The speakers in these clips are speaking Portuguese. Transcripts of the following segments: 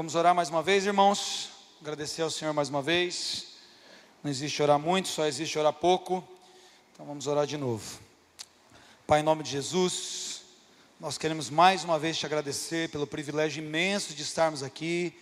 Vamos orar mais uma vez, irmãos. Agradecer ao Senhor mais uma vez. Não existe orar muito, só existe orar pouco. Então vamos orar de novo. Pai, em nome de Jesus, nós queremos mais uma vez te agradecer pelo privilégio imenso de estarmos aqui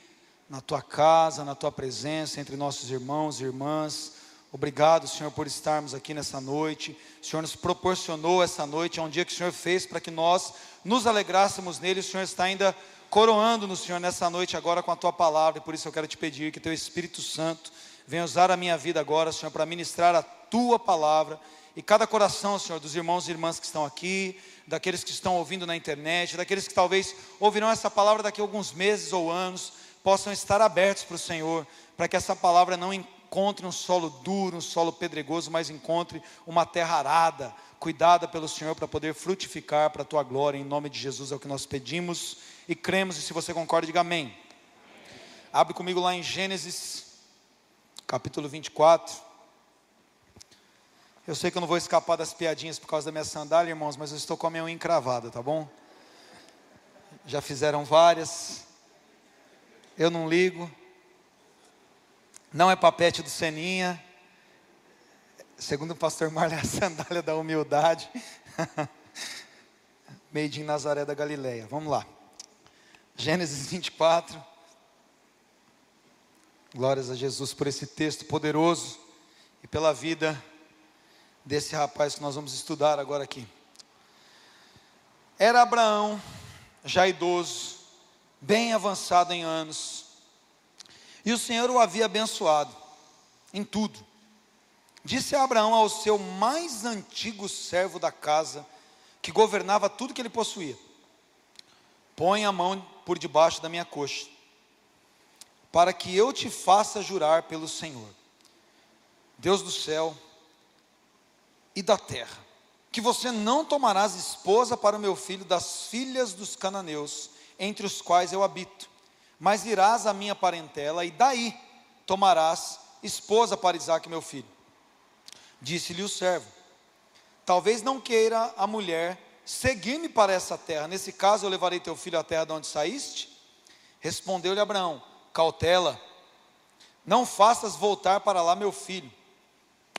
na tua casa, na tua presença, entre nossos irmãos e irmãs. Obrigado, Senhor, por estarmos aqui nessa noite. O Senhor nos proporcionou essa noite, é um dia que o Senhor fez para que nós nos alegrássemos nele. O Senhor está ainda coroando no Senhor nessa noite agora com a tua palavra, e por isso eu quero te pedir que teu Espírito Santo venha usar a minha vida agora, Senhor, para ministrar a tua palavra e cada coração, Senhor, dos irmãos e irmãs que estão aqui, daqueles que estão ouvindo na internet, daqueles que talvez ouvirão essa palavra daqui a alguns meses ou anos, possam estar abertos para o Senhor, para que essa palavra não encontre um solo duro, um solo pedregoso, mas encontre uma terra arada, cuidada pelo Senhor para poder frutificar para a tua glória, em nome de Jesus é o que nós pedimos e cremos, e se você concorda, diga amém. Abre comigo lá em Gênesis, capítulo 24. Eu sei que eu não vou escapar das piadinhas por causa da minha sandália, irmãos, mas eu estou com a minha unha encravada, tá bom? Já fizeram várias. Eu não ligo. Não é papete do Seninha. Segundo o pastor Marley, a sandália da humildade. Made in Nazaré da Galileia. Vamos lá. Gênesis 24. Glórias a Jesus por esse texto poderoso e pela vida desse rapaz que nós vamos estudar agora aqui. Era Abraão, já idoso, bem avançado em anos, e o Senhor o havia abençoado em tudo. Disse Abraão ao seu mais antigo servo da casa, que governava tudo que ele possuía: Põe a mão por debaixo da minha coxa, para que eu te faça jurar pelo Senhor, Deus do céu e da terra, que você não tomarás esposa para o meu filho das filhas dos cananeus, entre os quais eu habito, mas irás à minha parentela e daí tomarás esposa para Isaac, meu filho. Disse-lhe o servo: Talvez não queira a mulher seguir-me para essa terra, nesse caso eu levarei teu filho à terra de onde saíste? Respondeu-lhe Abraão: Cautela, não faças voltar para lá meu filho.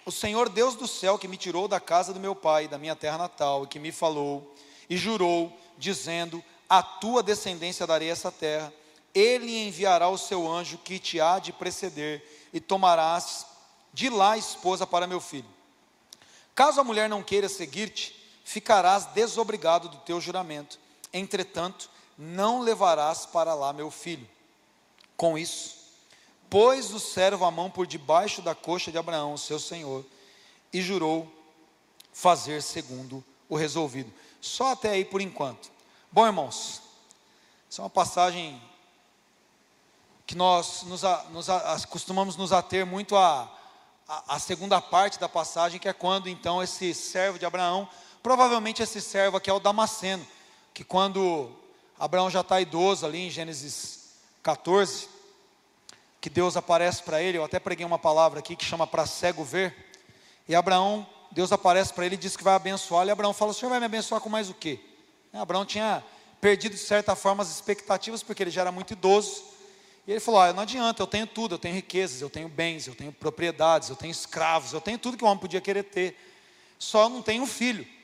O Senhor Deus do céu, que me tirou da casa do meu pai, da minha terra natal, e que me falou e jurou, dizendo: A tua descendência darei essa terra, ele enviará o seu anjo que te há de preceder, e tomarás de lá esposa para meu filho. Caso a mulher não queira seguir-te, ficarás desobrigado do teu juramento. Entretanto, não levarás para lá meu filho. Com isso, pôs o servo a mão por debaixo da coxa de Abraão, seu senhor, e jurou fazer segundo o resolvido. Só até aí por enquanto. Bom, irmãos, essa é uma passagem que nós nos, nos, costumamos nos ater muito à, à segunda parte da passagem, que é quando então esse servo de Abraão Provavelmente esse servo aqui é o Damasceno, que quando Abraão já está idoso ali em Gênesis 14, que Deus aparece para ele, eu até preguei uma palavra aqui que chama para cego ver, e Abraão, Deus aparece para ele e diz que vai abençoar, e Abraão fala, o Senhor vai me abençoar com mais o quê? Abraão tinha perdido de certa forma as expectativas, porque ele já era muito idoso, e ele falou: ah, não adianta, eu tenho tudo, eu tenho riquezas, eu tenho bens, eu tenho propriedades, eu tenho escravos, eu tenho tudo que um homem podia querer ter, só não tenho um filho.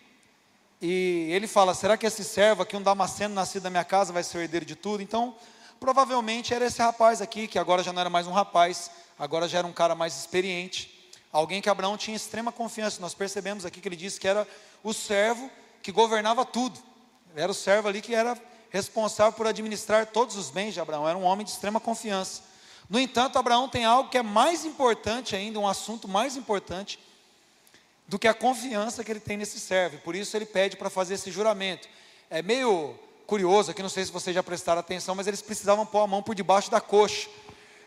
E ele fala: será que esse servo aqui, um Damasceno nascido na minha casa, vai ser o herdeiro de tudo? Então, provavelmente era esse rapaz aqui, que agora já não era mais um rapaz, agora já era um cara mais experiente. Alguém que Abraão tinha extrema confiança. Nós percebemos aqui que ele disse que era o servo que governava tudo. Era o servo ali que era responsável por administrar todos os bens de Abraão. Era um homem de extrema confiança. No entanto, Abraão tem algo que é mais importante ainda, um assunto mais importante, do que a confiança que ele tem nesse servo. Por isso ele pede para fazer esse juramento. É meio curioso aqui, não sei se vocês já prestaram atenção, mas eles precisavam pôr a mão por debaixo da coxa.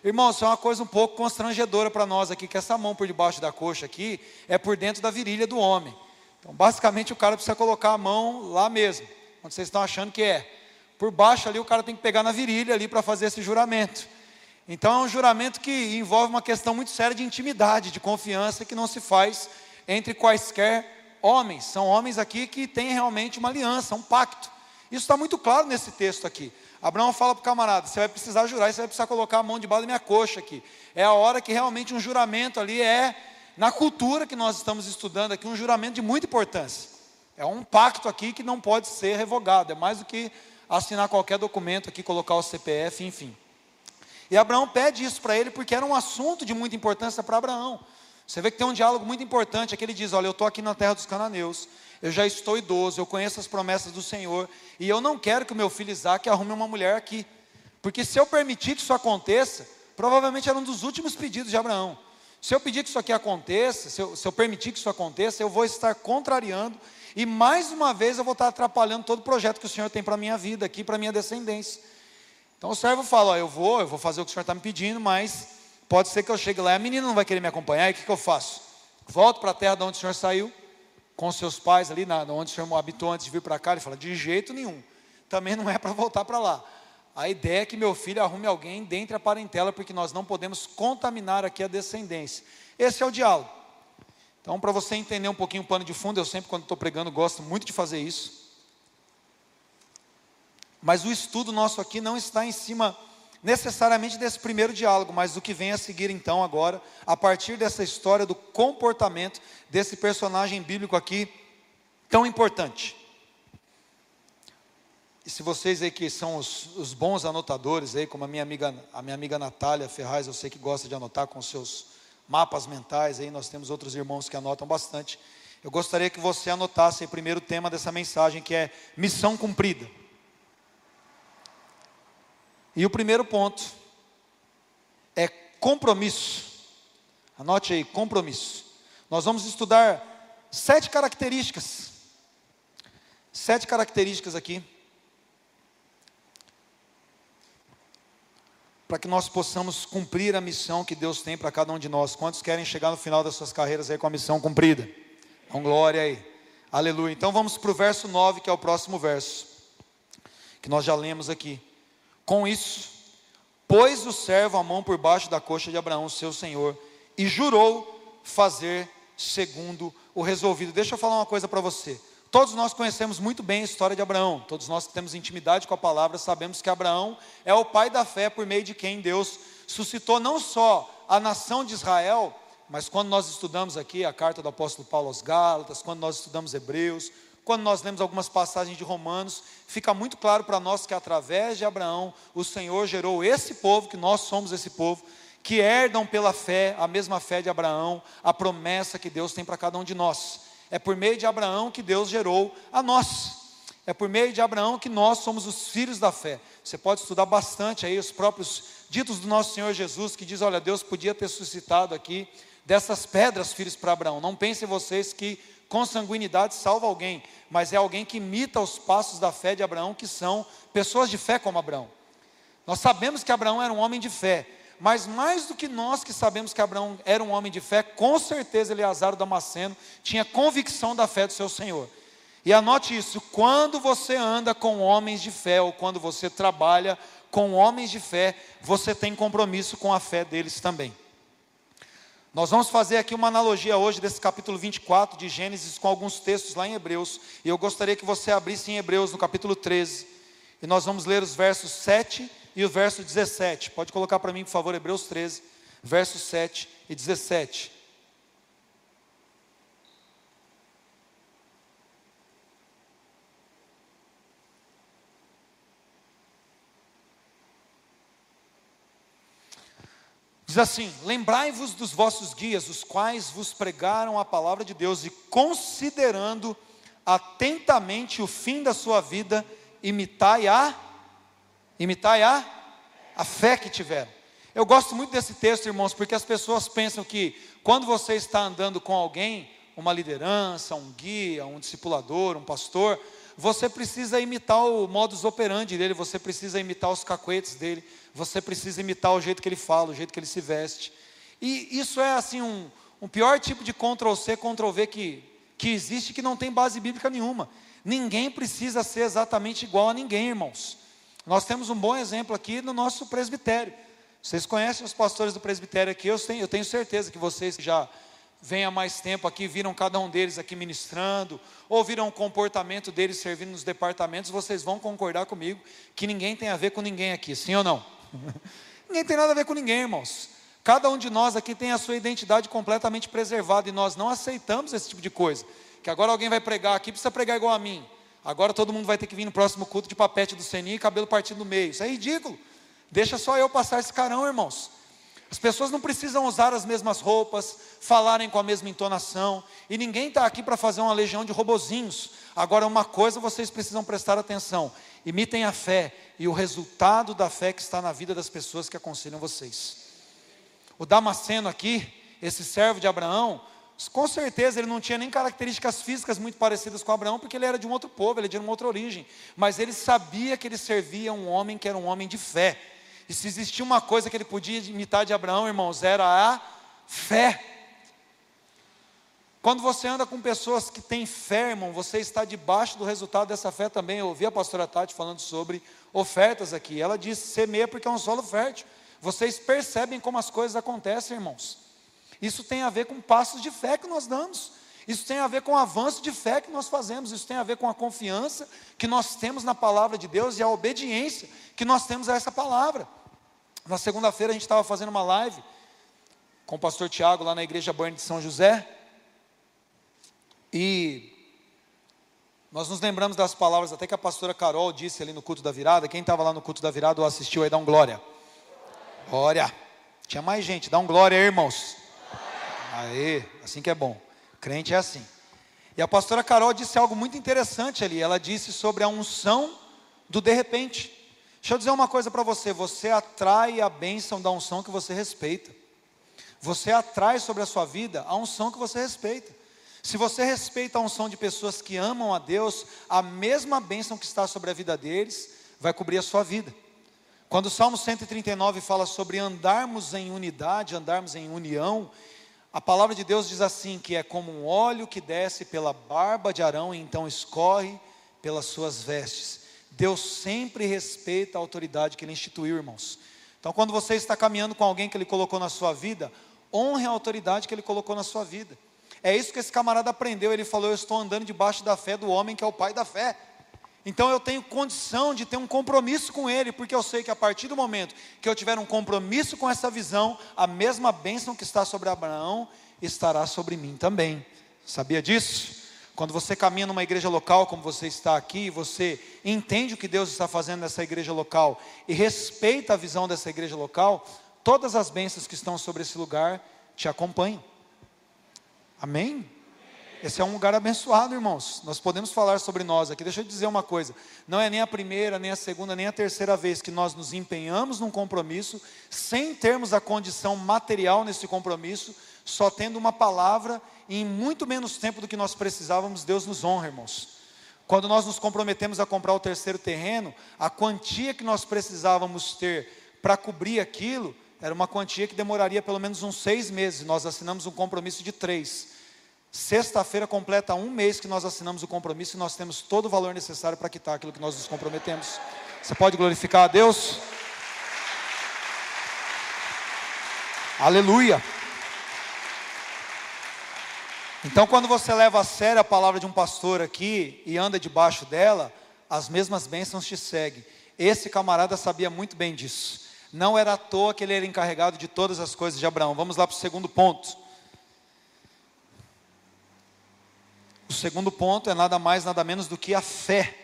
Irmão, isso é uma coisa um pouco constrangedora para nós aqui, que essa mão por debaixo da coxa aqui é por dentro da virilha do homem. Então, basicamente, o cara precisa colocar a mão lá mesmo, onde vocês estão achando que é. Por baixo ali, o cara tem que pegar na virilha ali para fazer esse juramento. Então, é um juramento que envolve uma questão muito séria de intimidade, de confiança, que não se faz entre quaisquer homens. São homens aqui que têm realmente uma aliança, um pacto. Isso está muito claro nesse texto aqui. Abraão fala para o camarada: você vai precisar jurar, você vai precisar colocar a mão debaixo da minha coxa aqui. É a hora que realmente um juramento ali é, na cultura que nós estamos estudando aqui, um juramento de muita importância. É um pacto aqui que não pode ser revogado, é mais do que assinar qualquer documento aqui, colocar o CPF, enfim. E Abraão pede isso para ele porque era um assunto de muita importância para Abraão. Você vê que tem um diálogo muito importante, aqui ele diz: Olha, eu estou aqui na terra dos cananeus, eu já estou idoso, eu conheço as promessas do Senhor, e eu não quero que o meu filho Isaac arrume uma mulher aqui, porque se eu permitir que isso aconteça, provavelmente era um dos últimos pedidos de Abraão. Se eu pedir que isso aqui aconteça, se eu, se eu permitir que isso aconteça, eu vou estar contrariando, e mais uma vez eu vou estar atrapalhando todo o projeto que o Senhor tem para a minha vida aqui, para a minha descendência. Então o servo fala: ó, eu vou, eu vou fazer o que o senhor está me pedindo, mas pode ser que eu chegue lá e a menina não vai querer me acompanhar, e o que, que eu faço? Volto para a terra de onde o senhor saiu, com seus pais ali, na, onde o senhor habitou antes de vir para cá. Ele fala: de jeito nenhum, também não é para voltar para lá. A ideia é que meu filho arrume alguém dentre a parentela, porque nós não podemos contaminar aqui a descendência. Esse é o diálogo. Então, para você entender um pouquinho o pano de fundo, eu sempre, quando estou pregando, gosto muito de fazer isso. Mas o estudo nosso aqui não está em cima necessariamente desse primeiro diálogo, mas do que vem a seguir então agora, a partir dessa história do comportamento desse personagem bíblico aqui tão importante. E se vocês aí que são os, os, bons anotadores aí, como a minha amiga, a minha amiga Natália Ferraz, eu sei que gosta de anotar com seus mapas mentais aí, nós temos outros irmãos que anotam bastante. Eu gostaria que você anotasse o primeiro tema dessa mensagem, que é missão cumprida. E o primeiro ponto é compromisso. Anote aí, compromisso. Nós vamos estudar sete características. Sete características aqui. Para que nós possamos cumprir a missão que Deus tem para cada um de nós. Quantos querem chegar no final das suas carreiras aí com a missão cumprida? Então, glória aí. Aleluia. Então vamos para o verso 9, que é o próximo verso. Que nós já lemos aqui. Com isso, pôs o servo a mão por baixo da coxa de Abraão, seu senhor, e jurou fazer segundo o resolvido. Deixa eu falar uma coisa para você. Todos nós conhecemos muito bem a história de Abraão. Todos nós que temos intimidade com a palavra sabemos que Abraão é o pai da fé por meio de quem Deus suscitou não só a nação de Israel, mas quando nós estudamos aqui a carta do apóstolo Paulo aos Gálatas, quando nós estudamos Hebreus, quando nós lemos algumas passagens de Romanos, fica muito claro para nós que através de Abraão, o Senhor gerou esse povo, que nós somos esse povo, que herdam pela fé, a mesma fé de Abraão, a promessa que Deus tem para cada um de nós. É por meio de Abraão que Deus gerou a nós. É por meio de Abraão que nós somos os filhos da fé. Você pode estudar bastante aí os próprios ditos do nosso Senhor Jesus, que diz: olha, Deus podia ter suscitado aqui dessas pedras filhos para Abraão. Não pensem vocês que consanguinidade salva alguém, mas é alguém que imita os passos da fé de Abraão, que são pessoas de fé como Abraão. Nós sabemos que Abraão era um homem de fé, mas mais do que nós que sabemos que Abraão era um homem de fé, com certeza Eleazar o Damasceno tinha convicção da fé do seu Senhor. E anote isso: quando você anda com homens de fé, ou quando você trabalha com homens de fé, você tem compromisso com a fé deles também. Nós vamos fazer aqui uma analogia hoje desse capítulo 24 de Gênesis com alguns textos lá em Hebreus. E eu gostaria que você abrisse em Hebreus no capítulo 13. E nós vamos ler os versos 7 e o verso 17. Pode colocar para mim, por favor, Hebreus 13, versos 7 e 17. Diz assim: Lembrai-vos dos vossos guias, os quais vos pregaram a palavra de Deus, e considerando atentamente o fim da sua vida, imitai a imitai a a fé que tiveram. Eu gosto muito desse texto, irmãos, porque as pessoas pensam que quando você está andando com alguém, uma liderança, um guia, um discipulador, um pastor, você precisa imitar o modus operandi dele, você precisa imitar os cacuetes dele, você precisa imitar o jeito que ele fala, o jeito que ele se veste. E isso é assim um, um pior tipo de Ctrl-C, Ctrl-V que, que existe que não tem base bíblica nenhuma. Ninguém precisa ser exatamente igual a ninguém, irmãos. Nós temos um bom exemplo aqui no nosso presbitério. Vocês conhecem os pastores do presbitério aqui, eu tenho, eu tenho certeza que vocês já venha mais tempo aqui, viram cada um deles aqui ministrando, ou viram o comportamento deles servindo nos departamentos, vocês vão concordar comigo que ninguém tem a ver com ninguém aqui, sim ou não? ninguém tem nada a ver com ninguém, irmãos. Cada um de nós aqui tem a sua identidade completamente preservada e nós não aceitamos esse tipo de coisa. Que agora alguém vai pregar aqui, precisa pregar igual a mim. Agora todo mundo vai ter que vir no próximo culto de papete do Seninho e cabelo partido no meio. Isso é ridículo. Deixa só eu passar esse carão, irmãos. As pessoas não precisam usar as mesmas roupas, falarem com a mesma entonação, e ninguém está aqui para fazer uma legião de robozinhos. Agora, uma coisa vocês precisam prestar atenção: imitem a fé e o resultado da fé que está na vida das pessoas que aconselham vocês. O Damasceno aqui, esse servo de Abraão, com certeza ele não tinha nem características físicas muito parecidas com Abraão, porque ele era de um outro povo, ele era de uma outra origem, mas ele sabia que ele servia um homem que era um homem de fé. E se existia uma coisa que ele podia imitar de Abraão, irmãos, era a fé. Quando você anda com pessoas que têm fé, irmão, você está debaixo do resultado dessa fé também. Eu ouvi a pastora Tati falando sobre ofertas aqui. Ela disse: semeia porque é um solo fértil. Vocês percebem como as coisas acontecem, irmãos. Isso tem a ver com passos de fé que nós damos. Isso tem a ver com o avanço de fé que nós fazemos. Isso tem a ver com a confiança que nós temos na palavra de Deus e a obediência que nós temos a essa palavra. Na segunda-feira a gente estava fazendo uma live com o pastor Tiago lá na igreja Burn de São José. E nós nos lembramos das palavras até que a pastora Carol disse ali no culto da virada. Quem estava lá no culto da virada ou assistiu aí, dá um glória. Glória. Tinha mais gente, dá um glória irmãos. Aê, assim que é bom. Crente é assim. E a pastora Carol disse algo muito interessante ali. Ela disse sobre a unção do de repente. Deixa eu dizer uma coisa para você: você atrai a bênção da unção que você respeita. Você atrai sobre a sua vida a unção que você respeita. Se você respeita a unção de pessoas que amam a Deus, a mesma bênção que está sobre a vida deles vai cobrir a sua vida. Quando o Salmo 139 fala sobre andarmos em unidade, andarmos em união, a palavra de Deus diz assim: que é como um óleo que desce pela barba de Arão e então escorre pelas suas vestes. Deus sempre respeita a autoridade que Ele instituiu, irmãos. Então, quando você está caminhando com alguém que Ele colocou na sua vida, honre a autoridade que Ele colocou na sua vida. É isso que esse camarada aprendeu. Ele falou: Eu estou andando debaixo da fé do homem que é o pai da fé. Então eu tenho condição de ter um compromisso com Ele, porque eu sei que a partir do momento que eu tiver um compromisso com essa visão, a mesma bênção que está sobre Abraão estará sobre mim também. Sabia disso? Quando você caminha numa igreja local, como você está aqui, você entende o que Deus está fazendo nessa igreja local e respeita a visão dessa igreja local, todas as bênçãos que estão sobre esse lugar te acompanham. Amém? Esse é um lugar abençoado, irmãos. Nós podemos falar sobre nós aqui. Deixa eu dizer uma coisa: não é nem a primeira, nem a segunda, nem a terceira vez que nós nos empenhamos num compromisso, sem termos a condição material nesse compromisso, só tendo uma palavra em muito menos tempo do que nós precisávamos, Deus nos honra, irmãos. Quando nós nos comprometemos a comprar o terceiro terreno, a quantia que nós precisávamos ter para cobrir aquilo era uma quantia que demoraria pelo menos uns seis meses. Nós assinamos um compromisso de três. Sexta-feira completa um mês que nós assinamos o compromisso e nós temos todo o valor necessário para quitar aquilo que nós nos comprometemos. Você pode glorificar a Deus? Aleluia. Então, quando você leva a sério a palavra de um pastor aqui e anda debaixo dela, as mesmas bênçãos te seguem. Esse camarada sabia muito bem disso. Não era à toa que ele era encarregado de todas as coisas de Abraão. Vamos lá para o segundo ponto. O segundo ponto é nada mais, nada menos do que a fé.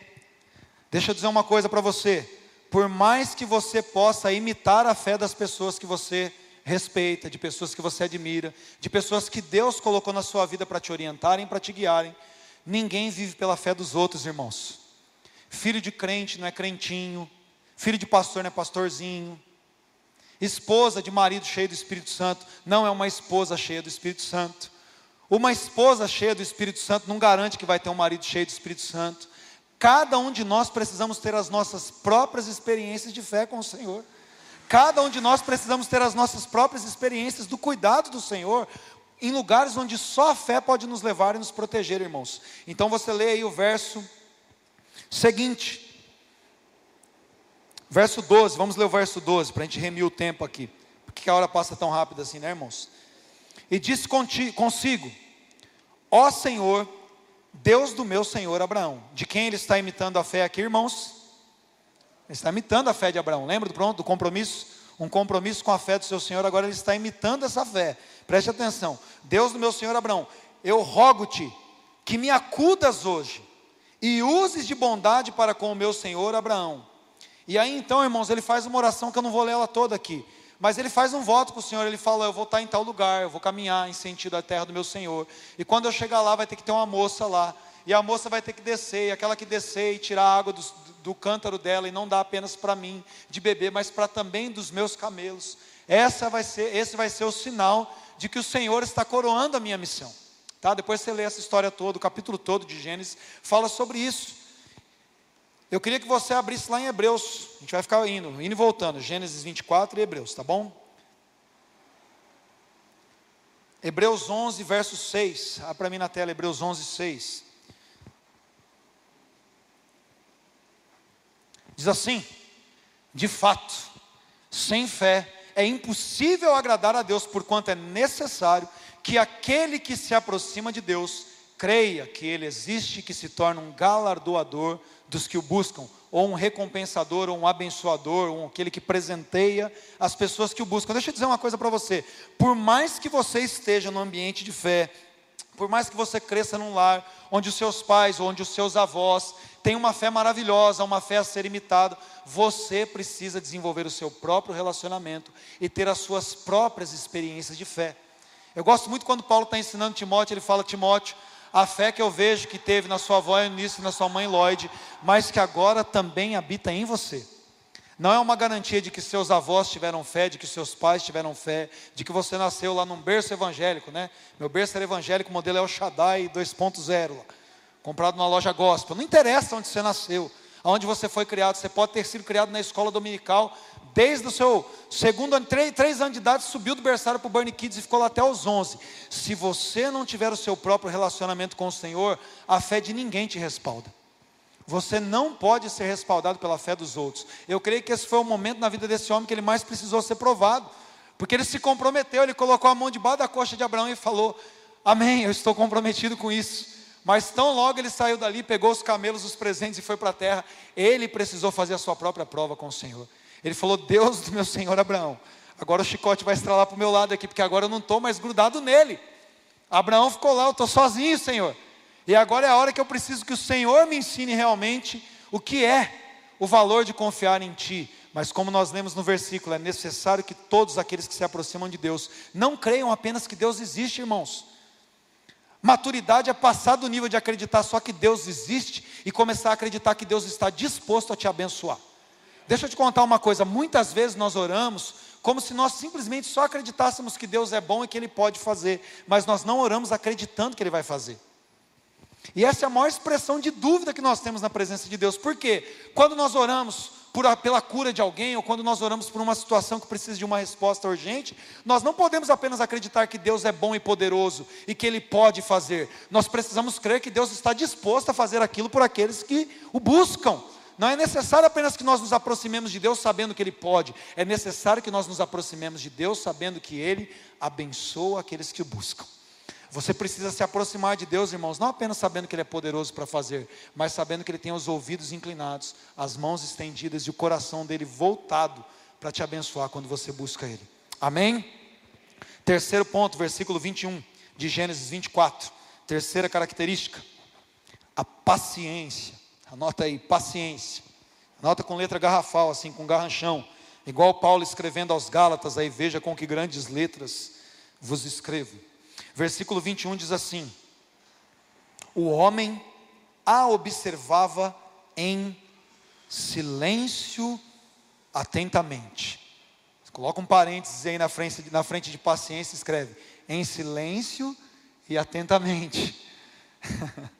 Deixa eu dizer uma coisa para você. Por mais que você possa imitar a fé das pessoas que você respeita, de pessoas que você admira, de pessoas que Deus colocou na sua vida para te orientarem, para te guiarem. Ninguém vive pela fé dos outros, irmãos. Filho de crente não é crentinho, filho de pastor não é pastorzinho. Esposa de marido cheio do Espírito Santo não é uma esposa cheia do Espírito Santo. Uma esposa cheia do Espírito Santo não garante que vai ter um marido cheio do Espírito Santo. Cada um de nós precisamos ter as nossas próprias experiências de fé com o Senhor. Cada um de nós precisamos ter as nossas próprias experiências do cuidado do Senhor, em lugares onde só a fé pode nos levar e nos proteger, irmãos. Então você lê aí o verso seguinte, verso 12, vamos ler o verso 12 para a gente remir o tempo aqui, porque a hora passa tão rápido assim, né, irmãos? e disse consigo: Ó Senhor, Deus do meu senhor Abraão. De quem ele está imitando a fé aqui, irmãos? Ele está imitando a fé de Abraão. Lembra do pronto, do compromisso? Um compromisso com a fé do seu senhor, agora ele está imitando essa fé. Preste atenção. Deus do meu senhor Abraão, eu rogo-te que me acudas hoje e uses de bondade para com o meu senhor Abraão. E aí então, irmãos, ele faz uma oração que eu não vou ler ela toda aqui. Mas ele faz um voto com o Senhor, ele fala: Eu vou estar em tal lugar, eu vou caminhar em sentido à terra do meu Senhor. E quando eu chegar lá, vai ter que ter uma moça lá. E a moça vai ter que descer, e aquela que descer e tirar a água do, do cântaro dela, e não dá apenas para mim de beber, mas para também dos meus camelos. Essa vai ser, esse vai ser o sinal de que o Senhor está coroando a minha missão. Tá? Depois você lê essa história toda, o capítulo todo de Gênesis, fala sobre isso. Eu queria que você abrisse lá em Hebreus. A gente vai ficar indo, indo e voltando. Gênesis 24 e Hebreus, tá bom? Hebreus 11, verso 6. Abra para mim na tela, Hebreus 11, 6. Diz assim: De fato, sem fé é impossível agradar a Deus, porquanto é necessário que aquele que se aproxima de Deus creia que Ele existe e que se torna um galardoador dos que o buscam, ou um recompensador, ou um abençoador, ou aquele que presenteia as pessoas que o buscam. Deixa eu dizer uma coisa para você: por mais que você esteja no ambiente de fé, por mais que você cresça num lar onde os seus pais, onde os seus avós têm uma fé maravilhosa, uma fé a ser imitada, você precisa desenvolver o seu próprio relacionamento e ter as suas próprias experiências de fé. Eu gosto muito quando Paulo está ensinando Timóteo, ele fala: Timóteo, a fé que eu vejo que teve na sua avó Eunice na sua mãe Lloyd, mas que agora também habita em você. Não é uma garantia de que seus avós tiveram fé, de que seus pais tiveram fé, de que você nasceu lá num berço evangélico, né? Meu berço era evangélico, o modelo é o Shaddai 2.0, comprado na loja gospel. Não interessa onde você nasceu, aonde você foi criado, você pode ter sido criado na escola dominical, desde o seu segundo ano, três, três anos de idade, subiu do berçário para o Burn Kids e ficou lá até os 11. Se você não tiver o seu próprio relacionamento com o Senhor, a fé de ninguém te respalda. Você não pode ser respaldado pela fé dos outros. Eu creio que esse foi o momento na vida desse homem que ele mais precisou ser provado. Porque ele se comprometeu, ele colocou a mão debaixo da coxa de Abraão e falou: Amém, eu estou comprometido com isso. Mas tão logo ele saiu dali, pegou os camelos, os presentes e foi para a terra, ele precisou fazer a sua própria prova com o Senhor. Ele falou: Deus do meu senhor Abraão, agora o chicote vai estralar para o meu lado aqui, porque agora eu não estou mais grudado nele. Abraão ficou lá, eu estou sozinho, Senhor. E agora é a hora que eu preciso que o Senhor me ensine realmente o que é o valor de confiar em Ti. Mas como nós lemos no versículo, é necessário que todos aqueles que se aproximam de Deus não creiam apenas que Deus existe, irmãos. Maturidade é passar do nível de acreditar só que Deus existe e começar a acreditar que Deus está disposto a te abençoar. Deixa eu te contar uma coisa: muitas vezes nós oramos como se nós simplesmente só acreditássemos que Deus é bom e que Ele pode fazer, mas nós não oramos acreditando que Ele vai fazer. E essa é a maior expressão de dúvida que nós temos na presença de Deus. Por quê? Quando nós oramos por, pela cura de alguém, ou quando nós oramos por uma situação que precisa de uma resposta urgente, nós não podemos apenas acreditar que Deus é bom e poderoso e que Ele pode fazer. Nós precisamos crer que Deus está disposto a fazer aquilo por aqueles que o buscam. Não é necessário apenas que nós nos aproximemos de Deus sabendo que Ele pode, é necessário que nós nos aproximemos de Deus sabendo que Ele abençoa aqueles que o buscam. Você precisa se aproximar de Deus, irmãos, não apenas sabendo que Ele é poderoso para fazer, mas sabendo que Ele tem os ouvidos inclinados, as mãos estendidas e o coração dele voltado para te abençoar quando você busca Ele. Amém? Terceiro ponto, versículo 21 de Gênesis 24. Terceira característica, a paciência. Anota aí, paciência. Anota com letra garrafal, assim, com garranchão. Igual Paulo escrevendo aos Gálatas, aí veja com que grandes letras vos escrevo. Versículo 21 diz assim: O homem a observava em silêncio atentamente. Coloca um parênteses aí na frente, na frente de paciência, escreve em silêncio e atentamente.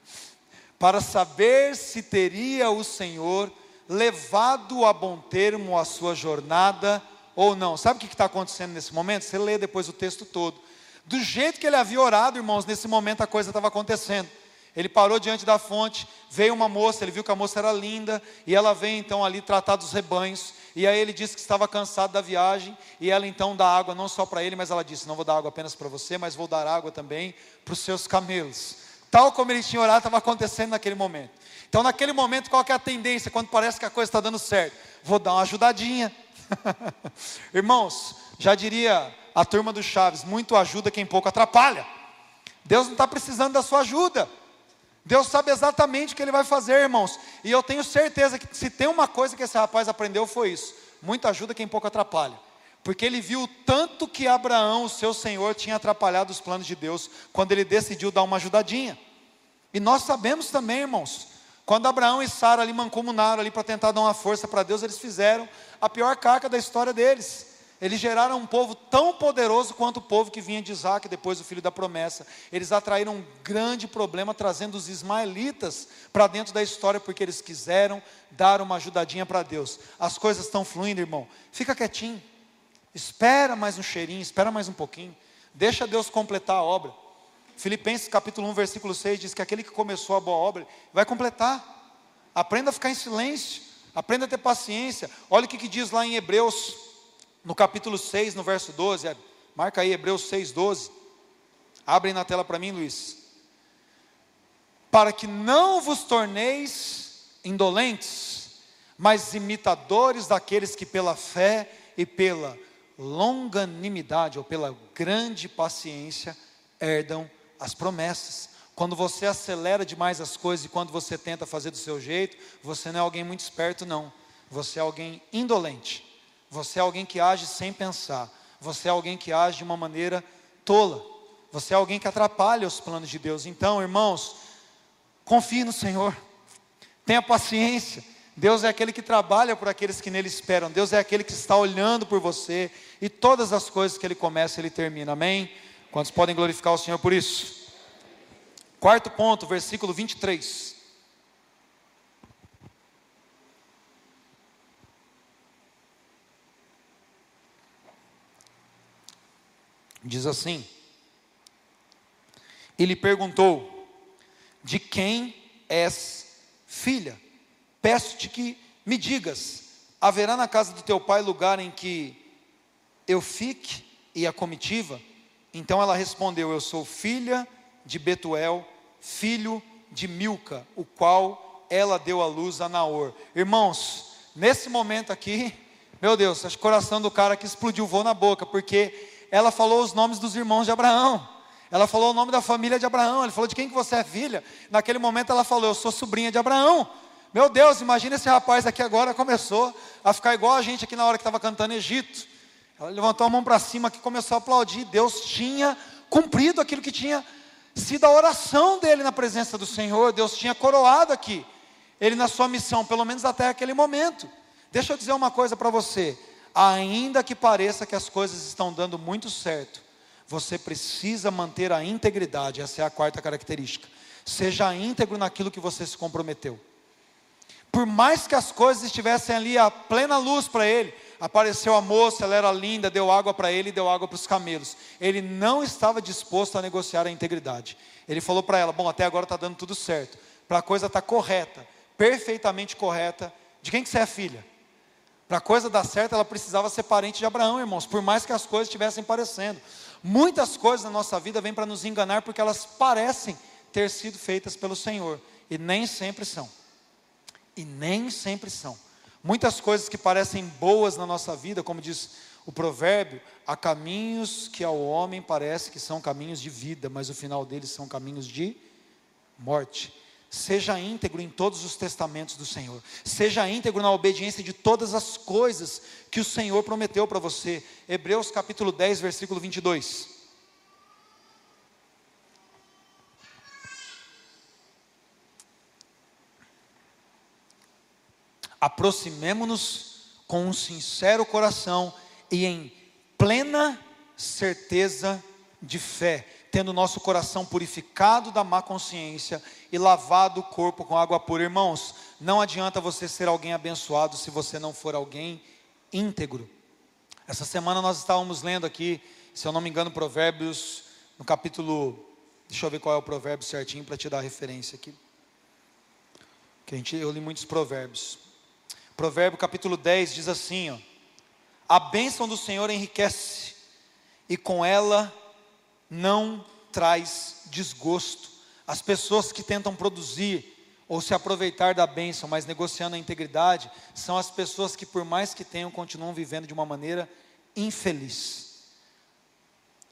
para saber se teria o Senhor levado a bom termo a sua jornada ou não. Sabe o que está acontecendo nesse momento? Você lê depois o texto todo. Do jeito que ele havia orado, irmãos, nesse momento a coisa estava acontecendo. Ele parou diante da fonte, veio uma moça, ele viu que a moça era linda, e ela vem então ali tratar dos rebanhos. E aí ele disse que estava cansado da viagem, e ela então dá água não só para ele, mas ela disse: Não vou dar água apenas para você, mas vou dar água também para os seus camelos. Tal como ele tinha orado, estava acontecendo naquele momento. Então, naquele momento, qual é a tendência quando parece que a coisa está dando certo? Vou dar uma ajudadinha. Irmãos, já diria a turma do Chaves: muito ajuda quem pouco atrapalha. Deus não está precisando da sua ajuda. Deus sabe exatamente o que ele vai fazer, irmãos. E eu tenho certeza que se tem uma coisa que esse rapaz aprendeu foi isso: muito ajuda quem pouco atrapalha. Porque ele viu tanto que Abraão, o seu senhor, tinha atrapalhado os planos de Deus, quando ele decidiu dar uma ajudadinha. E nós sabemos também, irmãos, quando Abraão e Sara ali mancomunaram ali para tentar dar uma força para Deus, eles fizeram a pior carga da história deles. Eles geraram um povo tão poderoso quanto o povo que vinha de Isaac, depois o filho da promessa. Eles atraíram um grande problema, trazendo os ismaelitas para dentro da história, porque eles quiseram dar uma ajudadinha para Deus. As coisas estão fluindo, irmão. Fica quietinho. Espera mais um cheirinho, espera mais um pouquinho. Deixa Deus completar a obra. Filipenses capítulo 1, versículo 6 diz que aquele que começou a boa obra vai completar. Aprenda a ficar em silêncio, aprenda a ter paciência. Olha o que, que diz lá em Hebreus, no capítulo 6, no verso 12. É, marca aí Hebreus 6, 12. Abrem na tela para mim, Luiz. Para que não vos torneis indolentes, mas imitadores daqueles que pela fé e pela longanimidade ou pela grande paciência herdam as promessas. Quando você acelera demais as coisas e quando você tenta fazer do seu jeito, você não é alguém muito esperto, não. Você é alguém indolente. Você é alguém que age sem pensar. Você é alguém que age de uma maneira tola. Você é alguém que atrapalha os planos de Deus. Então, irmãos, confie no Senhor. Tenha paciência. Deus é aquele que trabalha por aqueles que nele esperam. Deus é aquele que está olhando por você. E todas as coisas que ele começa, ele termina. Amém? Quantos podem glorificar o Senhor por isso? Quarto ponto, versículo 23. Diz assim: Ele perguntou: De quem és filha? Peço-te que me digas: haverá na casa do teu pai lugar em que eu fique e a comitiva? Então ela respondeu: Eu sou filha de Betuel, filho de Milca, o qual ela deu à luz a Naor. Irmãos, nesse momento aqui, meu Deus, acho que o coração do cara que explodiu voou na boca, porque ela falou os nomes dos irmãos de Abraão. Ela falou o nome da família de Abraão. Ele falou de quem que você é filha. Naquele momento ela falou: Eu sou sobrinha de Abraão. Meu Deus, imagina esse rapaz aqui agora começou a ficar igual a gente aqui na hora que estava cantando Egito. Ela levantou a mão para cima que começou a aplaudir. Deus tinha cumprido aquilo que tinha sido a oração dele na presença do Senhor. Deus tinha coroado aqui ele na sua missão, pelo menos até aquele momento. Deixa eu dizer uma coisa para você. Ainda que pareça que as coisas estão dando muito certo, você precisa manter a integridade. Essa é a quarta característica. Seja íntegro naquilo que você se comprometeu. Por mais que as coisas estivessem ali a plena luz para ele, apareceu a moça, ela era linda, deu água para ele e deu água para os camelos. Ele não estava disposto a negociar a integridade. Ele falou para ela: Bom, até agora está dando tudo certo. Para a coisa estar tá correta, perfeitamente correta, de quem que você é filha? Para a coisa dar certo, ela precisava ser parente de Abraão, irmãos, por mais que as coisas estivessem parecendo. Muitas coisas na nossa vida vêm para nos enganar porque elas parecem ter sido feitas pelo Senhor e nem sempre são. E nem sempre são. Muitas coisas que parecem boas na nossa vida, como diz o provérbio, há caminhos que ao homem parece que são caminhos de vida, mas o final deles são caminhos de morte. Seja íntegro em todos os testamentos do Senhor. Seja íntegro na obediência de todas as coisas que o Senhor prometeu para você. Hebreus capítulo 10, versículo 22. aproximemo-nos com um sincero coração e em plena certeza de fé, tendo nosso coração purificado da má consciência e lavado o corpo com água pura. Irmãos, não adianta você ser alguém abençoado se você não for alguém íntegro. Essa semana nós estávamos lendo aqui, se eu não me engano, Provérbios, no capítulo. Deixa eu ver qual é o provérbio certinho para te dar a referência aqui. Que a gente, eu li muitos provérbios. Provérbio capítulo 10 diz assim: ó, A bênção do Senhor enriquece, e com ela não traz desgosto. As pessoas que tentam produzir ou se aproveitar da bênção, mas negociando a integridade, são as pessoas que, por mais que tenham, continuam vivendo de uma maneira infeliz.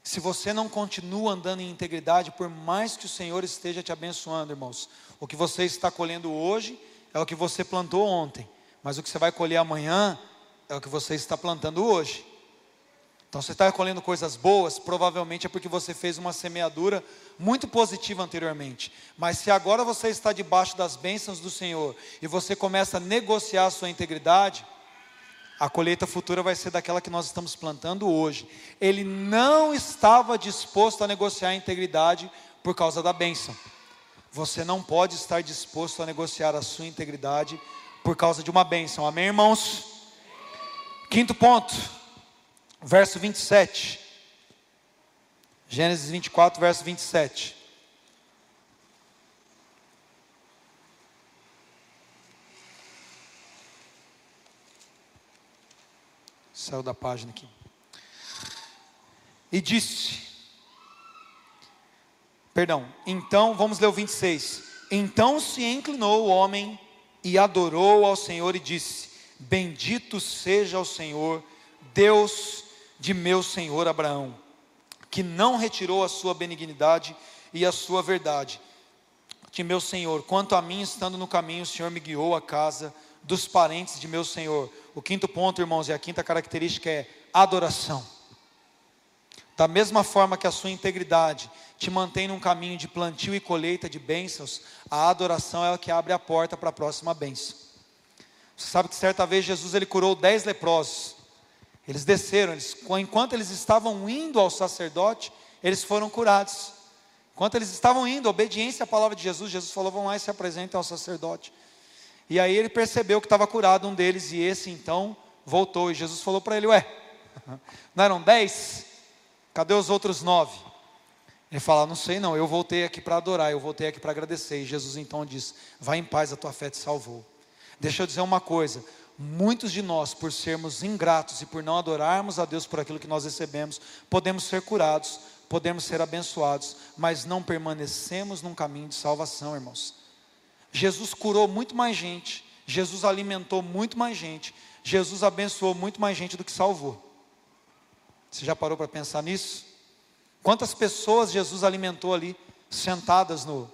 Se você não continua andando em integridade, por mais que o Senhor esteja te abençoando, irmãos, o que você está colhendo hoje é o que você plantou ontem, mas o que você vai colher amanhã é o que você está plantando hoje. Então, você está colhendo coisas boas, provavelmente é porque você fez uma semeadura muito positiva anteriormente. Mas se agora você está debaixo das bênçãos do Senhor e você começa a negociar a sua integridade, a colheita futura vai ser daquela que nós estamos plantando hoje. Ele não estava disposto a negociar a integridade por causa da bênção. Você não pode estar disposto a negociar a sua integridade por causa de uma bênção. Amém, irmãos? Quinto ponto verso 27. Gênesis 24, verso 27. Saiu da página aqui. E disse: Perdão, então vamos ler o 26. Então se inclinou o homem e adorou ao Senhor e disse: Bendito seja o Senhor, Deus de meu senhor Abraão, que não retirou a sua benignidade e a sua verdade. De meu senhor, quanto a mim, estando no caminho, o Senhor me guiou à casa dos parentes de meu senhor. O quinto ponto, irmãos, e a quinta característica é adoração. Da mesma forma que a sua integridade te mantém num caminho de plantio e colheita de bênçãos, a adoração é a que abre a porta para a próxima bênção. Você sabe que certa vez Jesus ele curou dez leprosos. Eles desceram, eles, enquanto eles estavam indo ao sacerdote, eles foram curados. Enquanto eles estavam indo, obediência à palavra de Jesus, Jesus falou: vão lá e se apresentem ao sacerdote. E aí ele percebeu que estava curado um deles, e esse então voltou. E Jesus falou para ele: Ué, não eram dez? Cadê os outros nove? Ele fala: Não sei, não, eu voltei aqui para adorar, eu voltei aqui para agradecer. E Jesus então diz: Vai em paz, a tua fé te salvou. Deixa eu dizer uma coisa: muitos de nós, por sermos ingratos e por não adorarmos a Deus por aquilo que nós recebemos, podemos ser curados, podemos ser abençoados, mas não permanecemos num caminho de salvação, irmãos. Jesus curou muito mais gente, Jesus alimentou muito mais gente, Jesus abençoou muito mais gente do que salvou. Você já parou para pensar nisso? Quantas pessoas Jesus alimentou ali, sentadas no,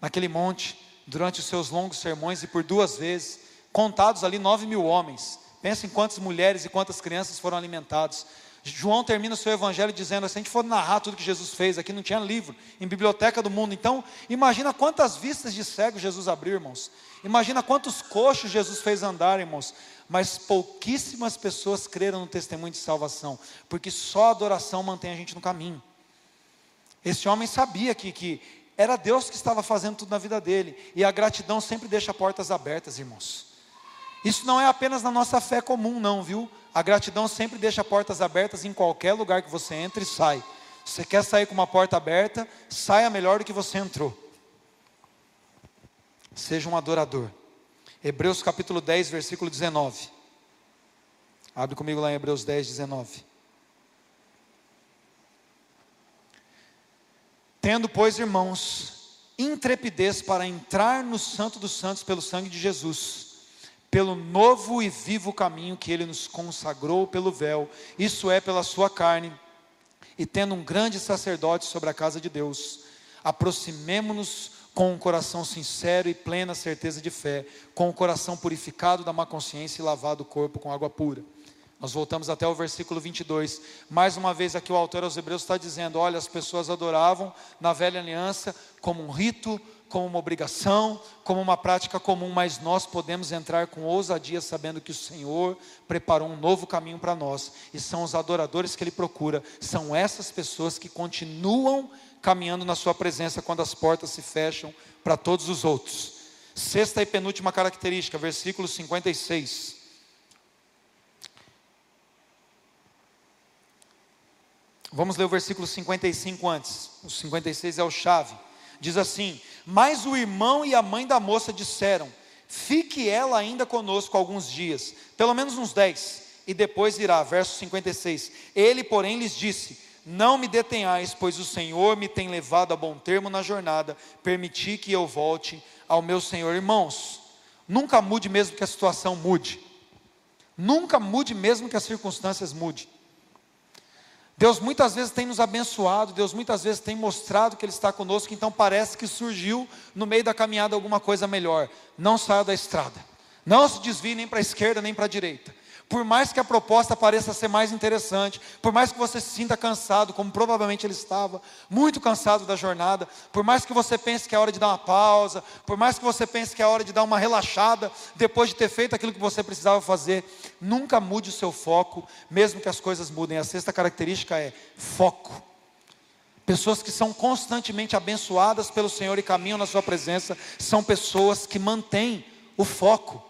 naquele monte, durante os seus longos sermões e por duas vezes? Contados ali nove mil homens. Pensa em quantas mulheres e quantas crianças foram alimentados. João termina o seu evangelho dizendo: se a gente for narrar tudo que Jesus fez, aqui não tinha livro, em biblioteca do mundo. Então, imagina quantas vistas de cegos Jesus abriu, irmãos. Imagina quantos coxos Jesus fez andar, irmãos. Mas pouquíssimas pessoas creram no testemunho de salvação, porque só a adoração mantém a gente no caminho. Esse homem sabia que, que era Deus que estava fazendo tudo na vida dele, e a gratidão sempre deixa portas abertas, irmãos. Isso não é apenas na nossa fé comum, não, viu? A gratidão sempre deixa portas abertas em qualquer lugar que você entra e sai. Se você quer sair com uma porta aberta, saia melhor do que você entrou. Seja um adorador. Hebreus capítulo 10, versículo 19. Abre comigo lá em Hebreus 10, 19. Tendo, pois, irmãos, intrepidez para entrar no Santo dos Santos pelo sangue de Jesus pelo novo e vivo caminho que ele nos consagrou pelo véu, isso é, pela sua carne, e tendo um grande sacerdote sobre a casa de Deus, aproximemo-nos com um coração sincero e plena certeza de fé, com o coração purificado da má consciência e lavado o corpo com água pura. Nós voltamos até o versículo 22. Mais uma vez aqui o autor aos Hebreus está dizendo: olha, as pessoas adoravam na velha aliança como um rito, como uma obrigação, como uma prática comum, mas nós podemos entrar com ousadia sabendo que o Senhor preparou um novo caminho para nós e são os adoradores que Ele procura, são essas pessoas que continuam caminhando na Sua presença quando as portas se fecham para todos os outros. Sexta e penúltima característica, versículo 56. Vamos ler o versículo 55 antes. O 56 é o chave. Diz assim: mas o irmão e a mãe da moça disseram: Fique ela ainda conosco alguns dias, pelo menos uns dez, e depois irá. Verso 56. Ele, porém, lhes disse: Não me detenhais, pois o Senhor me tem levado a bom termo na jornada, permiti que eu volte ao meu Senhor. Irmãos, nunca mude mesmo que a situação mude. Nunca mude mesmo que as circunstâncias mudem. Deus muitas vezes tem nos abençoado, Deus muitas vezes tem mostrado que Ele está conosco, então parece que surgiu no meio da caminhada alguma coisa melhor. Não saia da estrada, não se desvie nem para a esquerda nem para a direita. Por mais que a proposta pareça ser mais interessante, por mais que você se sinta cansado, como provavelmente ele estava, muito cansado da jornada, por mais que você pense que é hora de dar uma pausa, por mais que você pense que é hora de dar uma relaxada, depois de ter feito aquilo que você precisava fazer, nunca mude o seu foco, mesmo que as coisas mudem. A sexta característica é foco. Pessoas que são constantemente abençoadas pelo Senhor e caminham na Sua presença, são pessoas que mantêm o foco.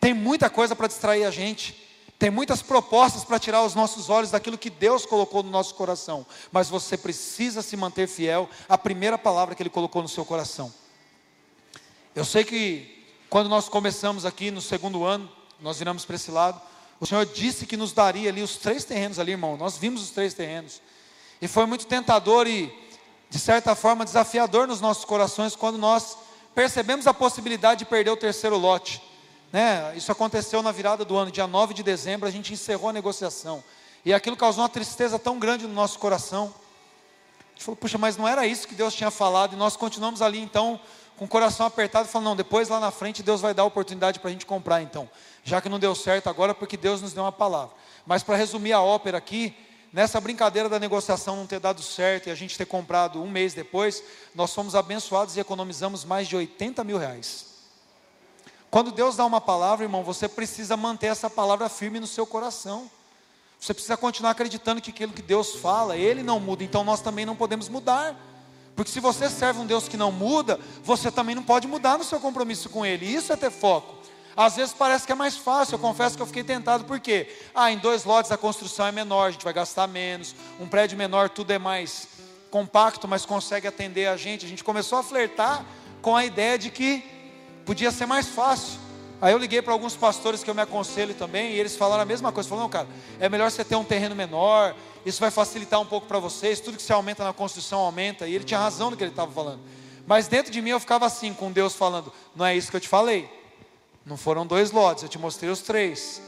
Tem muita coisa para distrair a gente. Tem muitas propostas para tirar os nossos olhos daquilo que Deus colocou no nosso coração, mas você precisa se manter fiel à primeira palavra que Ele colocou no seu coração. Eu sei que quando nós começamos aqui no segundo ano, nós viramos para esse lado, o Senhor disse que nos daria ali os três terrenos ali, irmão. Nós vimos os três terrenos. E foi muito tentador e, de certa forma, desafiador nos nossos corações quando nós percebemos a possibilidade de perder o terceiro lote. Né? Isso aconteceu na virada do ano, dia 9 de dezembro, a gente encerrou a negociação. E aquilo causou uma tristeza tão grande no nosso coração. A gente falou, puxa, mas não era isso que Deus tinha falado, e nós continuamos ali então, com o coração apertado, falando, não, depois lá na frente Deus vai dar a oportunidade para a gente comprar então. Já que não deu certo agora, porque Deus nos deu uma palavra. Mas para resumir a ópera aqui, nessa brincadeira da negociação não ter dado certo e a gente ter comprado um mês depois, nós fomos abençoados e economizamos mais de 80 mil reais. Quando Deus dá uma palavra, irmão, você precisa manter essa palavra firme no seu coração. Você precisa continuar acreditando que aquilo que Deus fala, Ele não muda, então nós também não podemos mudar. Porque se você serve um Deus que não muda, você também não pode mudar no seu compromisso com Ele. Isso é ter foco. Às vezes parece que é mais fácil, eu confesso que eu fiquei tentado, por quê? Ah, em dois lotes a construção é menor, a gente vai gastar menos, um prédio menor tudo é mais compacto, mas consegue atender a gente. A gente começou a flertar com a ideia de que podia ser mais fácil. Aí eu liguei para alguns pastores que eu me aconselho também, e eles falaram a mesma coisa. Falaram, não, cara, é melhor você ter um terreno menor, isso vai facilitar um pouco para vocês, tudo que se aumenta na construção aumenta. E ele tinha razão no que ele estava falando. Mas dentro de mim eu ficava assim, com Deus falando, não é isso que eu te falei. Não foram dois lotes, eu te mostrei os três.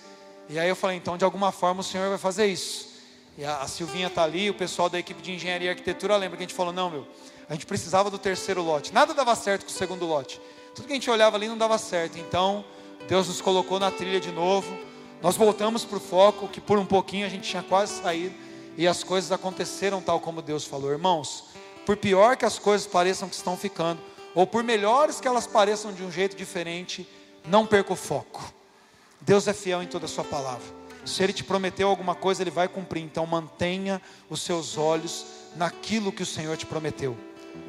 E aí eu falei, então de alguma forma o Senhor vai fazer isso. E a, a Silvinha está ali, o pessoal da equipe de engenharia e arquitetura lembra que a gente falou, não, meu, a gente precisava do terceiro lote. Nada dava certo com o segundo lote. Tudo que a gente olhava ali não dava certo. Então, Deus nos colocou na trilha de novo. Nós voltamos para o foco, que por um pouquinho a gente tinha quase saído. E as coisas aconteceram tal como Deus falou. Irmãos, por pior que as coisas pareçam que estão ficando, ou por melhores que elas pareçam de um jeito diferente, não perca o foco. Deus é fiel em toda a sua palavra. Se Ele te prometeu alguma coisa, Ele vai cumprir. Então mantenha os seus olhos naquilo que o Senhor te prometeu.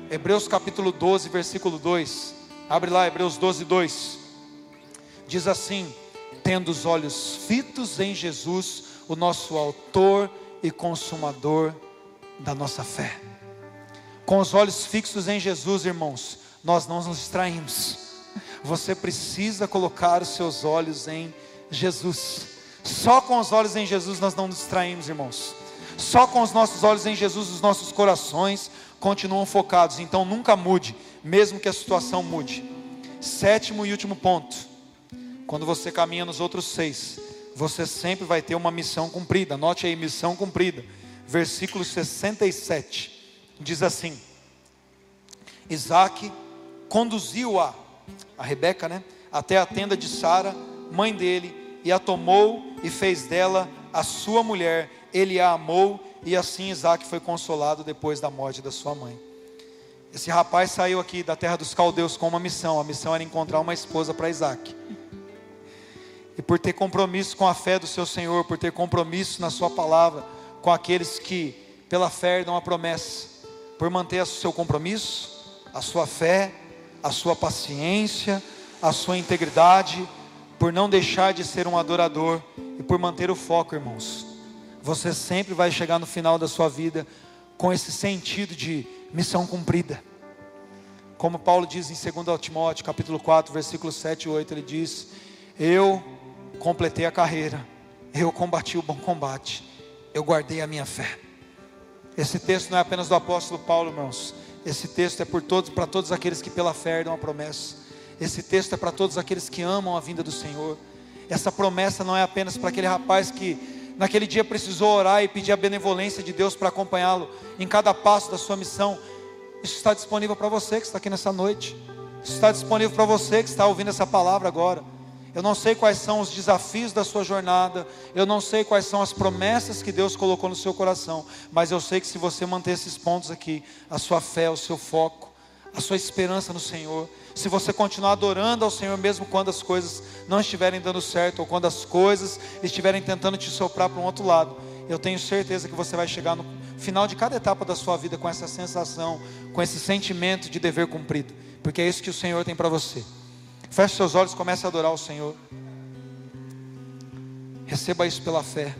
Hebreus capítulo 12, versículo 2. Abre lá, Hebreus 12, 2. Diz assim: tendo os olhos fitos em Jesus, o nosso Autor e Consumador da nossa fé. Com os olhos fixos em Jesus, irmãos, nós não nos distraímos. Você precisa colocar os seus olhos em Jesus. Só com os olhos em Jesus nós não nos distraímos, irmãos. Só com os nossos olhos em Jesus, os nossos corações continuam focados. Então nunca mude mesmo que a situação mude. Sétimo e último ponto: quando você caminha nos outros seis, você sempre vai ter uma missão cumprida. Note aí, missão cumprida. Versículo 67 diz assim: Isaac conduziu-a, a Rebeca, né? Até a tenda de Sara, mãe dele, e a tomou e fez dela a sua mulher. Ele a amou e assim Isaac foi consolado depois da morte da sua mãe. Esse rapaz saiu aqui da terra dos caldeus com uma missão. A missão era encontrar uma esposa para Isaac. E por ter compromisso com a fé do seu Senhor, por ter compromisso na sua palavra com aqueles que pela fé dão a promessa, por manter o seu compromisso, a sua fé, a sua paciência, a sua integridade, por não deixar de ser um adorador e por manter o foco, irmãos. Você sempre vai chegar no final da sua vida com esse sentido de missão cumprida. Como Paulo diz em 2 Timóteo, capítulo 4, versículos 7 e 8, ele diz: Eu completei a carreira, eu combati o bom combate, eu guardei a minha fé. Esse texto não é apenas do apóstolo Paulo, irmãos. Esse texto é por todos, para todos aqueles que pela fé herdam a promessa. Esse texto é para todos aqueles que amam a vinda do Senhor. Essa promessa não é apenas para aquele rapaz que naquele dia precisou orar e pedir a benevolência de Deus para acompanhá-lo em cada passo da sua missão. Isso está disponível para você que está aqui nessa noite. Isso está disponível para você que está ouvindo essa palavra agora. Eu não sei quais são os desafios da sua jornada, eu não sei quais são as promessas que Deus colocou no seu coração, mas eu sei que se você manter esses pontos aqui, a sua fé, o seu foco, a sua esperança no Senhor, se você continuar adorando ao Senhor mesmo quando as coisas não estiverem dando certo ou quando as coisas estiverem tentando te soprar para um outro lado, eu tenho certeza que você vai chegar no final de cada etapa da sua vida com essa sensação, com esse sentimento de dever cumprido, porque é isso que o Senhor tem para você. Feche seus olhos, comece a adorar o Senhor. Receba isso pela fé.